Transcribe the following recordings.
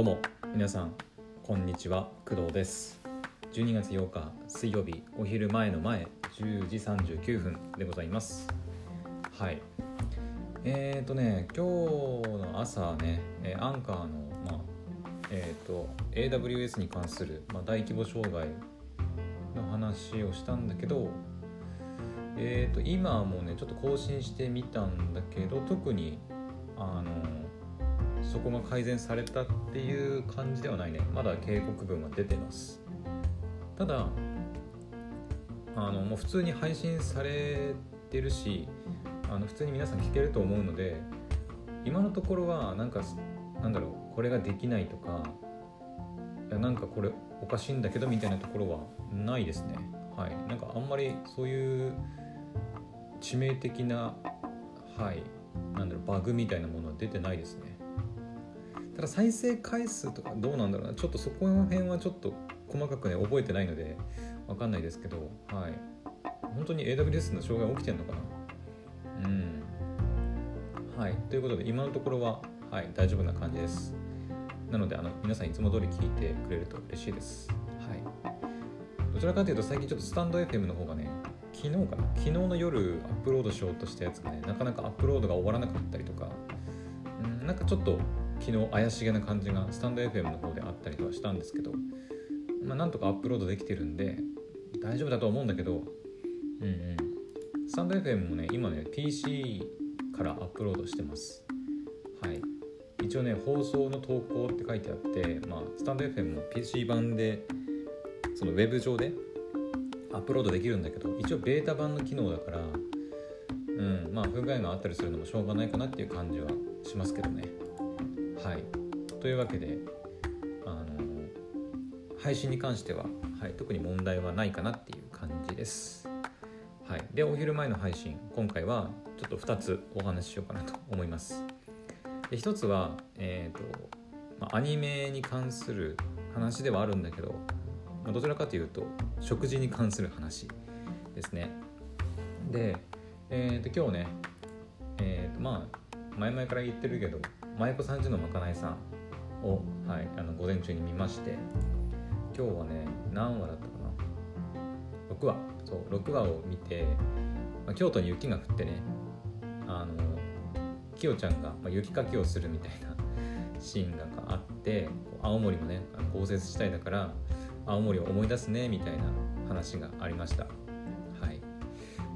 どうも皆さんこんにちは工藤です。12月8日水曜日お昼前の前10時39分でございます。はい。えーとね今日の朝ねアンカーのまあえーと AWS に関する、まあ、大規模障害の話をしたんだけどえーと今もねちょっと更新してみたんだけど特にあのそこが改善されたっていう感じではないね。まだ警告文は出てます。ただあのもう普通に配信されてるしあの普通に皆さん聞けると思うので今のところはなんかなんだろうこれができないとかいやなんかこれおかしいんだけどみたいなところはないですね。はい。なんかあんまりそういう致命的なはいなんだろうバグみたいなものは出てないですね。ただ再生回数とかどうなんだろうな。ちょっとそこの辺はちょっと細かくね覚えてないのでわかんないですけどはい。本当に AWS の障害起きてんのかな？うん。はい。ということで今のところははい大丈夫な感じです。なのであの皆さんいつも通り聞いてくれると嬉しいです。はい。どちらかというと最近ちょっとスタンド FM の方がね昨日かな？昨日の夜アップロードしようとしたやつがねなかなかアップロードが終わらなかったりとか。んなんかちょっと昨日怪しげな感じがスタンド FM の方であったりとはしたんですけど、まあ、なんとかアップロードできてるんで大丈夫だと思うんだけどうんうん。スタンド FM もね今ね PC からアップロードしてます。はい。一応ね放送の投稿って書いてあってまあスタンド FM も PC 版でそのウェブ上でアップロードできるんだけど一応ベータ版の機能だからうんまあ不具合があったりするのもしょうがないかなっていう感じはしますけどね。はい。というわけであの配信に関しては、はい、特に問題はないかなっていう感じです。はい。でお昼前の配信今回はちょっと2つお話ししようかなと思います。で1つはえっ、と、まあ、アニメに関する話ではあるんだけどまあ、どちらかというと食事に関する話ですね。で、えー、と今日ね、えー、とまあ前々から言ってるけど舞妓さんちのまかないさんを、はい、あの午前中に見まして今日はね何話だったかな。6話。そう6話を見て、まあ、京都に雪が降ってねあのきよちゃんが、まあ、雪かきをするみたいな シーンがあって青森もね豪雪地帯だから青森を思い出すねみたいな話がありました。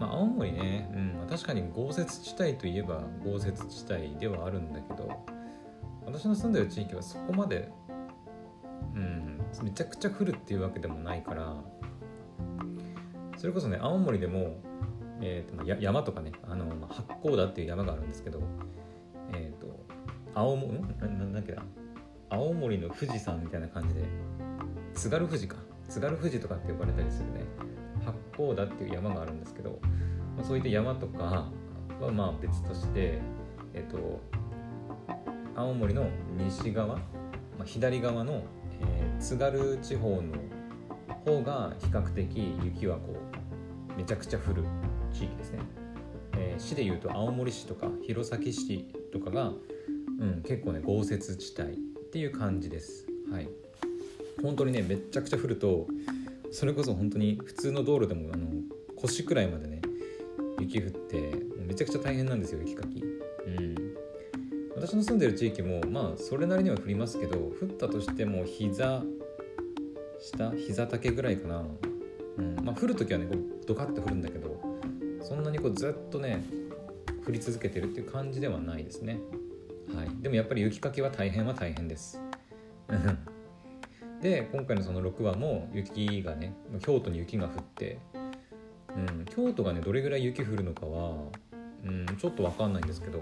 まあ青森ね、うん、確かに豪雪地帯といえば豪雪地帯ではあるんだけど私の住んでる地域はそこまでうんめちゃくちゃ降るっていうわけでもないからそれこそね青森でも、えーと山とかねあの、まあ、八甲田っていう山があるんですけどえっ、ー、と青森ん？ななんだっけな？青森の富士山みたいな感じで津軽富士か。津軽富士とかって呼ばれたりするね。八甲田っていう山があるんですけど、まあ、そういった山とかはまあ別としてえっ、と青森の西側、まあ、左側の、えー、津軽地方の方が比較的雪はこうめちゃくちゃ降る地域ですね、えー、市でいうと青森市とか弘前市とかが、うん、結構ね豪雪地帯っていう感じです。はい。本当にねめちゃくちゃ降るとそれこそ本当に普通の道路でもあの腰くらいまでね雪降ってめちゃくちゃ大変なんですよ雪かき。うん。私の住んでる地域もまあそれなりには降りますけど降ったとしても膝下膝丈ぐらいかな、うん。まあ、降る時はねこうドカッと降るんだけどそんなにこうずっとね降り続けてるっていう感じではないですね。はい。でもやっぱり雪かきは大変は大変ですで今回のその6話も雪がね京都に雪が降って、うん、京都がねどれぐらい雪降るのかは、うん、ちょっと分かんないんですけど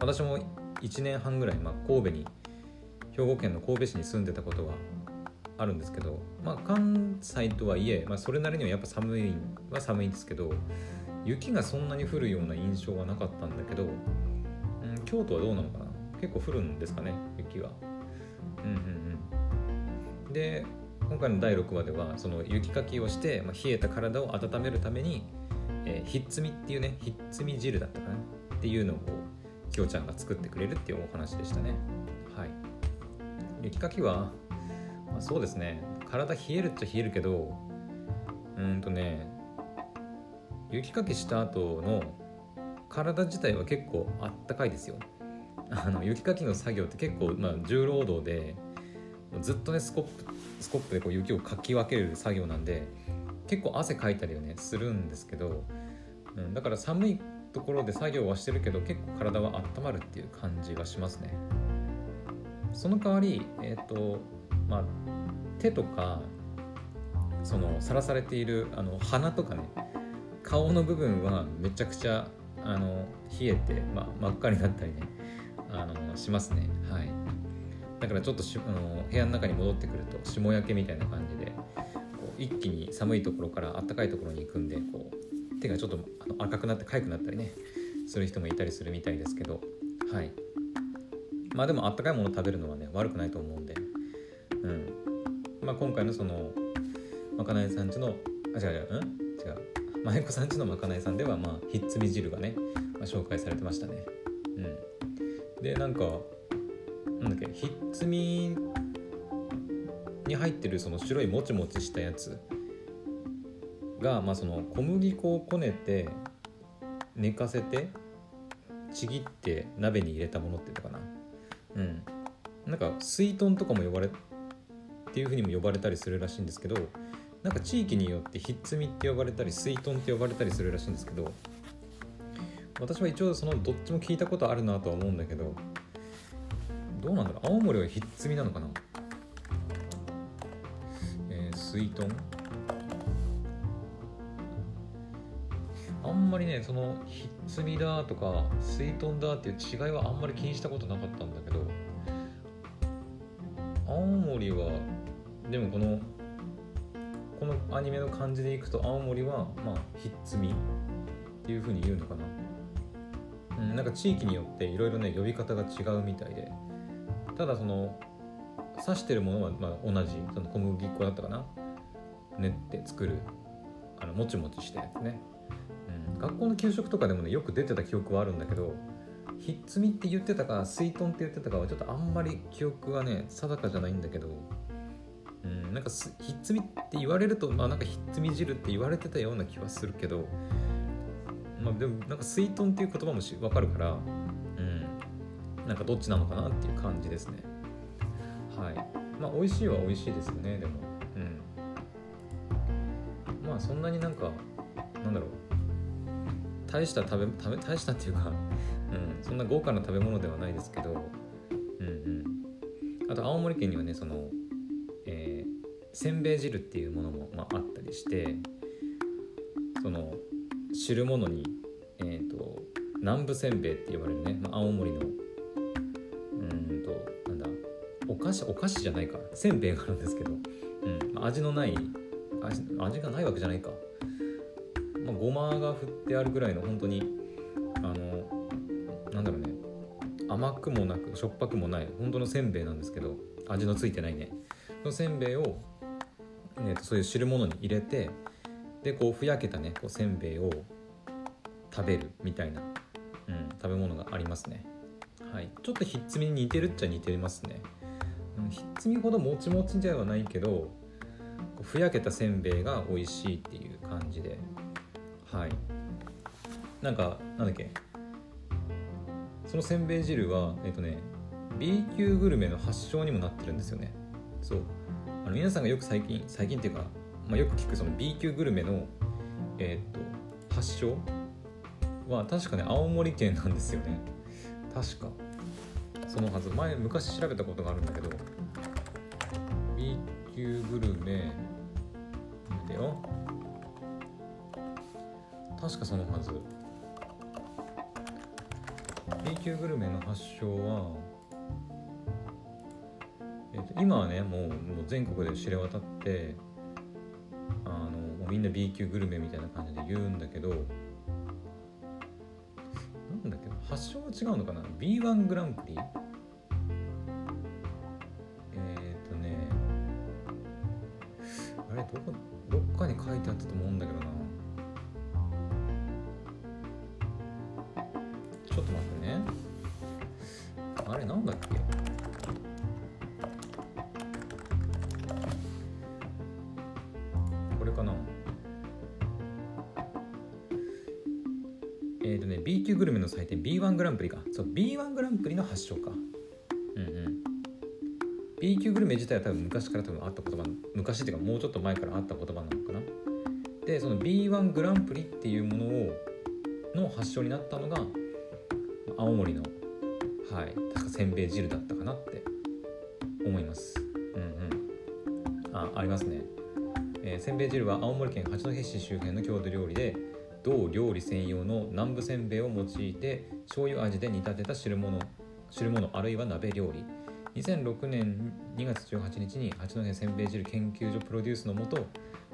私も1年半ぐらい、まあ、神戸に兵庫県の神戸市に住んでたことがあるんですけど、まあ、関西とはいえ、まあ、それなりにはやっぱ寒いは寒いんですけど雪がそんなに降るような印象はなかったんだけど、うん、京都はどうなのかな？結構降るんですかね雪は。うんうんで今回の第6話ではその雪かきをして、まあ、冷えた体を温めるために、えー、ひっつみっていうねひっつみ汁だったかなっていうのをきょうちゃんが作ってくれるっていうお話でしたね。はい。雪かきは、まあ、そうですね。体冷えるっちゃ冷えるけどうんとね雪かきした後の体自体は結構あったかいですよ。あの雪かきの作業って結構、まあ、重労働でずっとねスコップスコップでこう雪をかき分ける作業なんで結構汗かいたりはねするんですけど、うん、だから寒いところで作業はしてるけど結構体は温まるっていう感じがしますね。その代わりえっ、ー、とまあ手とかそのさらされているあの鼻とかね顔の部分はめちゃくちゃあの冷えて、まあ、真っ赤になったりねあのしますね。はい。だからちょっとしあの部屋の中に戻ってくると霜焼けみたいな感じでこう一気に寒いところから暖かいところに行くんでこう手がちょっとあの赤くなって痒くなったりねする人もいたりするみたいですけどはい。まあでもあったかいもの食べるのはね悪くないと思うんでうん。まあ今回のそのまかないさんちのあ違う違ううん？違う。舞子さんちのまかないさんではまあひっつみ汁がね、まあ、紹介されてましたね。うん。でなんかなんだっけひっつみに入ってるその白いもちもちしたやつが、まあ、その小麦粉をこねて寝かせてちぎって鍋に入れたものっていうのかな。うん。なんか水豚とかも呼ばれっていうふうにも呼ばれたりするらしいんですけどなんか地域によってひっつみって呼ばれたり水豚って呼ばれたりするらしいんですけど私は一応そのどっちも聞いたことあるなとは思うんだけどどうなんだろう。青森はひっつみなのかな。えー、水豚。あんまりねそのひっつみだとか水豚だっていう違いはあんまり気にしたことなかったんだけど青森はでもこのこのアニメの感じでいくと青森はまあひっつみっていう風に言うのかな、うん、なんか地域によっていろいろね呼び方が違うみたいで。ただその刺してるものはまあ同じその小麦粉だったかな？練って作るあのもちもちしたやつね、うん、学校の給食とかでもねよく出てた記憶はあるんだけどひっつみって言ってたか水豚って言ってたかはちょっとあんまり記憶はね定かじゃないんだけどうん、なんかひっつみって言われると、まあ、なんかひっつみ汁って言われてたような気はするけど、まあ、でもなんか水豚っていう言葉もし分かるから、なんかどっちなのかなっていう感じですね。はい。まあ美味しいは美味しいですよねでも。うん。まあそんなになんかなんだろう。大した食べ食べ大したっていうか、うん、そんな豪華な食べ物ではないですけど。うんうん。あと青森県にはねそのせんべい汁っていうものも、まあ、あったりしてその汁物に、えーと、南部せんべいって呼ばれるね、まあ、青森の子お菓子じゃないか。せんべいがあるんですけど、うん、味のない味味がないわけじゃないか、まあ、ごまが振ってあるぐらいの本当にあのなんだろうね。甘くもなくしょっぱくもない本当のせんべいなんですけど味のついてないね。のせんべいをえー、とそういう汁物に入れてでこうふやけたねこうせんべいを食べるみたいな、うん、食べ物がありますね。はい。ちょっとひっつみに似てるっちゃ似てますね、ひっつみほどもちもちではないけどふやけたせんべいが美味しいっていう感じで。はい。なんかなんだっけ。そのせんべい汁はえっ、とね B 級グルメの発祥にもなってるんですよね。そう。あの皆さんがよく最近最近っていうか、まあ、よく聞くその B 級グルメの、え、っと発祥は確かね青森県なんですよね。確か。そのはず。前昔調べたことがあるんだけど。B 級グルメ見てよ。確かそのはず。B 級グルメの発祥はえー、と今はねもうもう全国で知れ渡ってあのもうみんな B 級グルメみたいな感じで言うんだけどなんだっけ発祥は違うのかな？B1 グランプリ？ちょっと待ってね。あれなんだっけ？これかな？えっ、ー、とね B 級グルメの祭典 B1 グランプリか。そう B1 グランプリの発祥か。うんうん。B 級グルメ自体は多分昔から多分あった言葉昔っていうかもうちょっと前からあった言葉なのかな。でその B1 グランプリっていうものをの発祥になったのが青森のはい確かせんべい汁だったかなって思います。うんうん。あありますね、えー、せんべい汁は青森県八戸市周辺の郷土料理で同料理専用の南部せんべいを用いて醤油味で煮立てた汁物汁物あるいは鍋料理。2006年2月18日に八戸せんべい汁研究所プロデュースのもと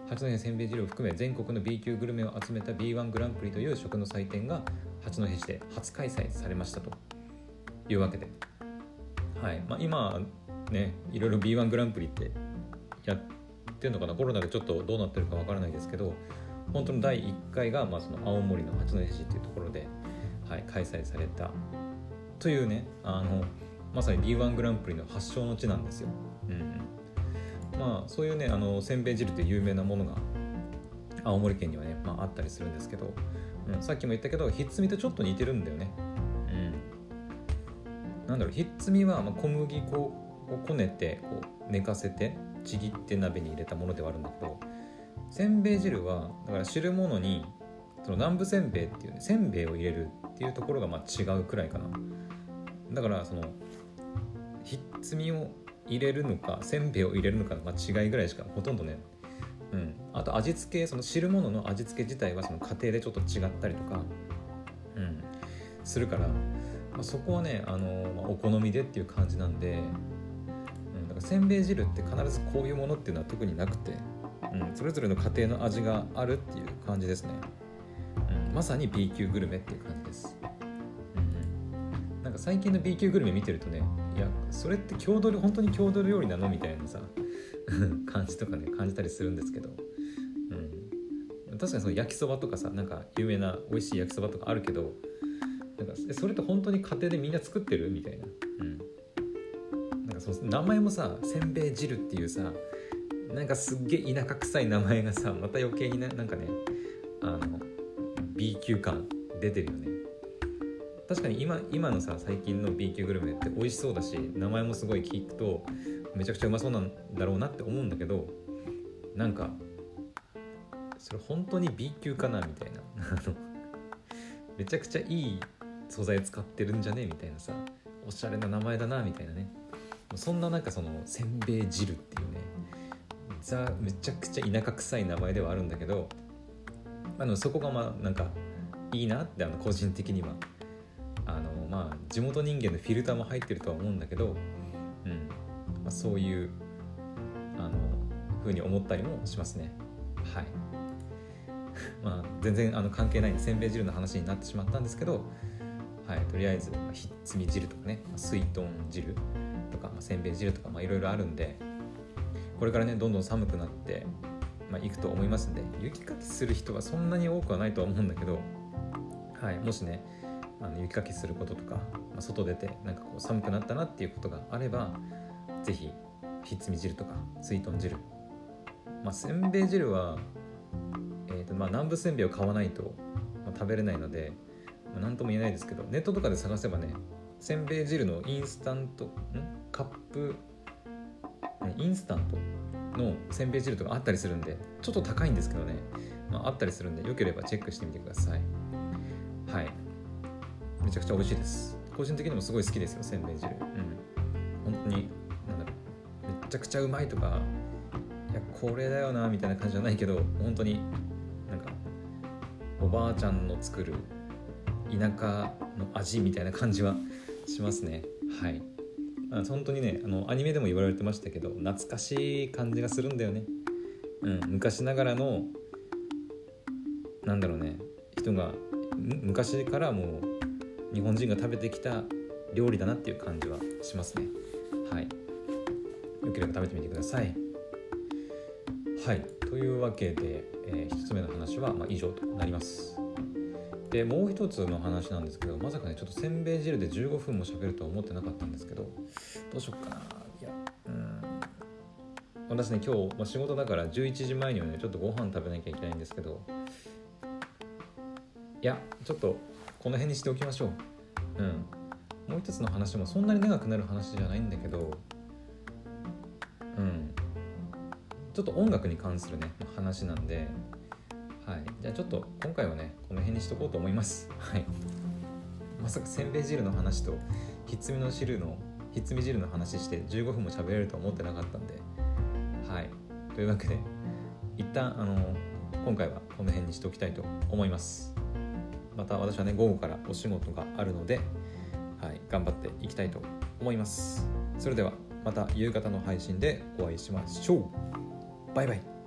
八戸せんべい汁を含め全国の B 級グルメを集めた B1 グランプリという食の祭典が八戸市で初開催されましたというわけで、はい。まあ、今ねいろいろ B1 グランプリってやってるのかな。コロナでちょっとどうなってるかわからないですけど本当の第1回が、まあ、その青森の八戸市っていうところで、はい、開催されたというねあのまさに B1 グランプリの発祥の地なんですよ。うんまあそういうねあのせんべい汁って有名なものが青森県にはね、まあ、あったりするんですけど、うん、さっきも言ったけどひっつみとちょっと似てるんだよね。うん、なんだろうひっつみはま小麦粉をこねてこう寝かせてちぎって鍋に入れたものではあるんだけどせんべい汁はだから汁物にその南部せんべいっていうねせんべいを入れるっていうところがまあ違うくらいかな。だからそのひっつみを入れるのかせんべいを入れるのかの、まあ、違いぐらいしかほとんどねうん、あと味付けその汁物の味付け自体はその家庭でちょっと違ったりとか、うん、するから、まあ、そこはね、あのまあ、お好みでっていう感じなんで、うん、だからせんべい汁って必ずこういうものっていうのは特になくて、うん、それぞれの家庭の味があるっていう感じですね、うん、まさに B 級グルメっていう感じです、うん、なんか最近の B 級グルメ見てるとねいやそれって郷土本当に郷土料理なの？みたいなさ 感じとかね感じたりするんですけど、確かにその焼きそばとかさなんか有名な美味しい焼きそばとかあるけどなんかそれって本当に家庭でみんな作ってる？みたいな,、うん、なんかその名前もさせんべい汁っていうさなんかすっげえ田舎臭い名前がさまた余計にななんかねあの B 級感出てるよね。確かに今今のさ最近の B 級グルメって美味しそうだし名前もすごい聞くとめちゃくちゃうまそうなんだろうなって思うんだけどなんかそれ本当に B 級かなみたいな。めちゃくちゃいい素材使ってるんじゃねみたいなさおしゃれな名前だなみたいなね。そんななんかそのせんべい汁っていうねザめちゃくちゃ田舎臭い名前ではあるんだけどあのそこがまあなんかいいなってあの個人的には。あのまあ地元人間のフィルターも入ってるとは思うんだけど、うん。まあ、そういうあの風に思ったりもしますね。はい。まあ全然あの関係ないせんべい汁の話になってしまったんですけどはいとりあえず、まあ、ひっつみ汁とかね、まあ、水豚汁とか、まあ、せんべい汁とかいろいろあるんでこれからねどんどん寒くなってまあ、行くと思いますんで雪かきする人はそんなに多くはないとは思うんだけど、はい、もしねあの雪かきすることとか、まあ、外出てなんかこう寒くなったなっていうことがあれば是非ひっつみ汁とか水豚汁。まあせんべい汁は、とまあ、南部せんべいを買わないと、まあ、食べれないので、まあ、何とも言えないですけどネットとかで探せばねせんべい汁のインスタントん？カップインスタントのせんべい汁とかあったりするんでちょっと高いんですけどね、まあ、あったりするんでよければチェックしてみてください。はい。めちゃくちゃ美味しいです。個人的にもすごい好きですよせんべい汁。うん。本当になんだろう。めちゃくちゃうまいとかいやこれだよなみたいな感じじゃないけど本当におばあちゃんの作る田舎の味みたいな感じはしますね。はい。本当にねあのアニメでも言われてましたけど懐かしい感じがするんだよね。うん昔ながらのなんだろうね人が昔からもう日本人が食べてきた料理だなっていう感じはしますね。はい。よければ食べてみてください。はい。というわけで、えー、1つ目の話はま以上となります。でもう一つの話なんですけどまさかねちょっとせんべい汁で15分も喋るとは思ってなかったんですけどどうしよっかな。いやうん。私ね今日、まあ、仕事だから11時前にはねちょっとご飯食べなきゃいけないんですけどいやちょっとこの辺にしておきましょう。うん。もう一つの話もそんなに長くなる話じゃないんだけどちょっと音楽に関するね話なんで。はい。じゃあちょっと今回はねこの辺にしとこうと思います。はい。まさかせんべい汁の話とひっつみの汁のひっつみ汁の話して15分も喋れるとは思ってなかったんで。はい。というわけで一旦あの今回はこの辺にしておきたいと思います。また私はね午後からお仕事があるので、はい、頑張っていきたいと思います。それではまた夕方の配信でお会いしましょう。バイバイ